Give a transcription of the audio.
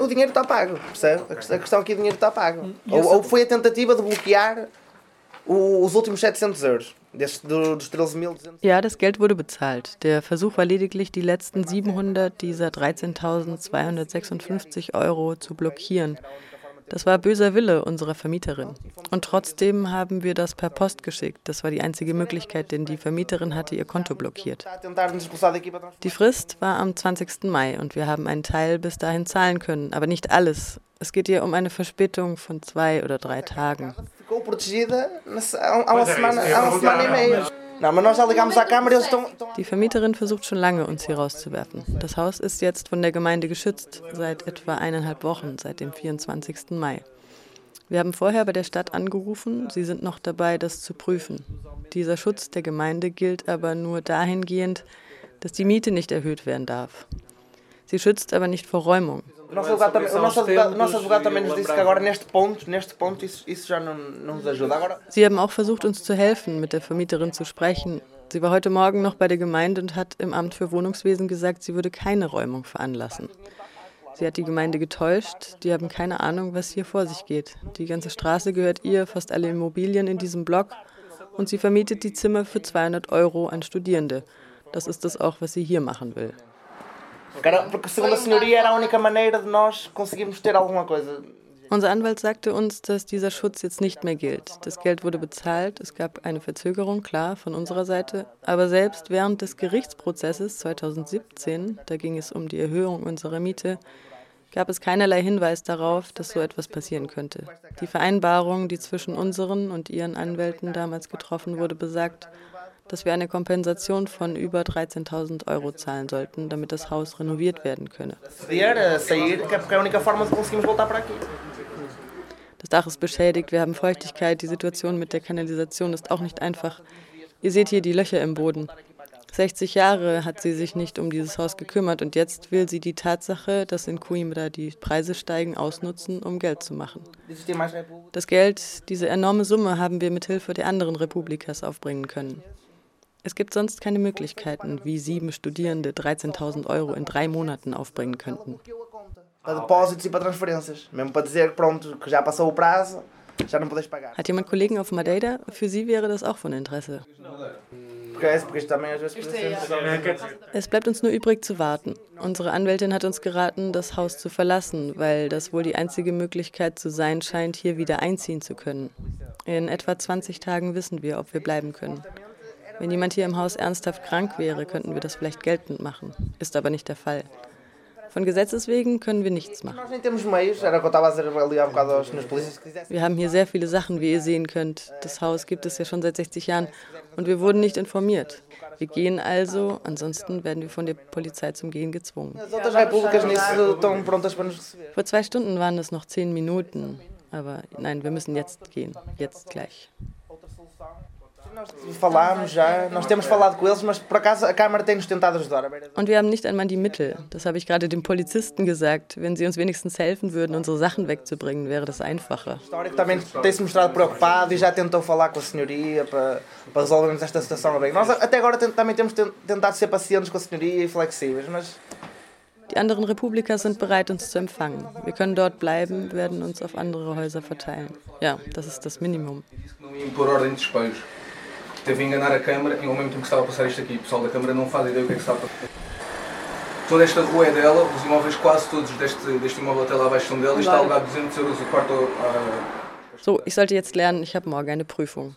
O dinheiro está pago, percebe? A questão aqui, o dinheiro está pago. Ou, ou foi a tentativa de bloquear os últimos 700 euros. Ja, das Geld wurde bezahlt. Der Versuch war lediglich, die letzten 700 dieser 13.256 Euro zu blockieren. Das war böser Wille unserer Vermieterin. Und trotzdem haben wir das per Post geschickt. Das war die einzige Möglichkeit, denn die Vermieterin hatte ihr Konto blockiert. Die Frist war am 20. Mai und wir haben einen Teil bis dahin zahlen können, aber nicht alles. Es geht hier um eine Verspätung von zwei oder drei Tagen. Die Vermieterin versucht schon lange, uns hier rauszuwerfen. Das Haus ist jetzt von der Gemeinde geschützt, seit etwa eineinhalb Wochen, seit dem 24. Mai. Wir haben vorher bei der Stadt angerufen, sie sind noch dabei, das zu prüfen. Dieser Schutz der Gemeinde gilt aber nur dahingehend, dass die Miete nicht erhöht werden darf. Sie schützt aber nicht vor Räumung. O nosso advogado, também, o nosso advogado, o nosso advogado também nos disse que agora neste ponto, neste ponto isso, isso já não, não nos ajuda. Agora... Sie haben auch versucht, uns zu helfen, mit der Vermieterin zu sprechen. Sie war heute Morgen noch bei der Gemeinde und hat im Amt für Wohnungswesen gesagt, sie würde keine Räumung veranlassen. Sie hat die Gemeinde getäuscht. Die haben keine Ahnung, was hier vor sich geht. Die ganze Straße gehört ihr, fast alle Immobilien in diesem Block. Und sie vermietet die Zimmer für 200 Euro an Studierende. Das ist es auch, was sie hier machen will. Porque segundo a senhoria era a única maneira de nós conseguirmos ter alguma coisa. Unser Anwalt sagte uns, dass dieser Schutz jetzt nicht mehr gilt. Das Geld wurde bezahlt, es gab eine Verzögerung, klar, von unserer Seite. Aber selbst während des Gerichtsprozesses 2017, da ging es um die Erhöhung unserer Miete, gab es keinerlei Hinweis darauf, dass so etwas passieren könnte. Die Vereinbarung, die zwischen unseren und ihren Anwälten damals getroffen wurde, besagt, dass wir eine Kompensation von über 13.000 Euro zahlen sollten, damit das Haus renoviert werden könne. Das Dach ist beschädigt, wir haben Feuchtigkeit, die Situation mit der Kanalisation ist auch nicht einfach. Ihr seht hier die Löcher im Boden. 60 Jahre hat sie sich nicht um dieses Haus gekümmert und jetzt will sie die Tatsache, dass in Coimbra die Preise steigen, ausnutzen, um Geld zu machen. Das Geld, diese enorme Summe, haben wir mit Hilfe der anderen Republikas aufbringen können. Es gibt sonst keine Möglichkeiten, wie sieben Studierende 13.000 Euro in drei Monaten aufbringen könnten. Hat jemand Kollegen auf Madeira? Für sie wäre das auch von Interesse. Es bleibt uns nur übrig zu warten. Unsere Anwältin hat uns geraten, das Haus zu verlassen, weil das wohl die einzige Möglichkeit zu sein scheint, hier wieder einziehen zu können. In etwa 20 Tagen wissen wir, ob wir bleiben können. Wenn jemand hier im Haus ernsthaft krank wäre, könnten wir das vielleicht geltend machen. Ist aber nicht der Fall. Von Gesetzes wegen können wir nichts machen. Wir haben hier sehr viele Sachen, wie ihr sehen könnt. Das Haus gibt es ja schon seit 60 Jahren und wir wurden nicht informiert. Wir gehen also, ansonsten werden wir von der Polizei zum Gehen gezwungen. Vor zwei Stunden waren es noch zehn Minuten, aber nein, wir müssen jetzt gehen, jetzt gleich. Falámos já, nós temos falado com eles, mas por acaso a Câmara tem-nos tentado ajudar. Und wir haben nicht einmal die Mittel. Das habe ich gerade dem Polizisten gesagt. Wenn sie uns wenigstens helfen würden, unsere Sachen wegzubringen, wäre das einfacher. Também tem-se mostrado preocupado e já tentou falar com a senhoria para, para resolvermos esta situação bem. Nós até agora também temos tentado ser pacientes com a senhoria e flexíveis, mas die anderen Republiker sind bereit, uns zu empfangen. Wir können dort bleiben, werden uns auf andere Häuser verteilen. Ja, das ist das Minimum. Teve a enganar a Câmara e ao mesmo tempo que estava a passar isto aqui, o pessoal da Câmara não faz ideia do que é que está a passar. Toda esta rua é dela, os imóveis quase todos deste, deste imóvel até lá abaixo são dela e está alugado 200 euros o quarto. Uh, so, ich sollte jetzt lernen, ich habe morgen eine Prüfung.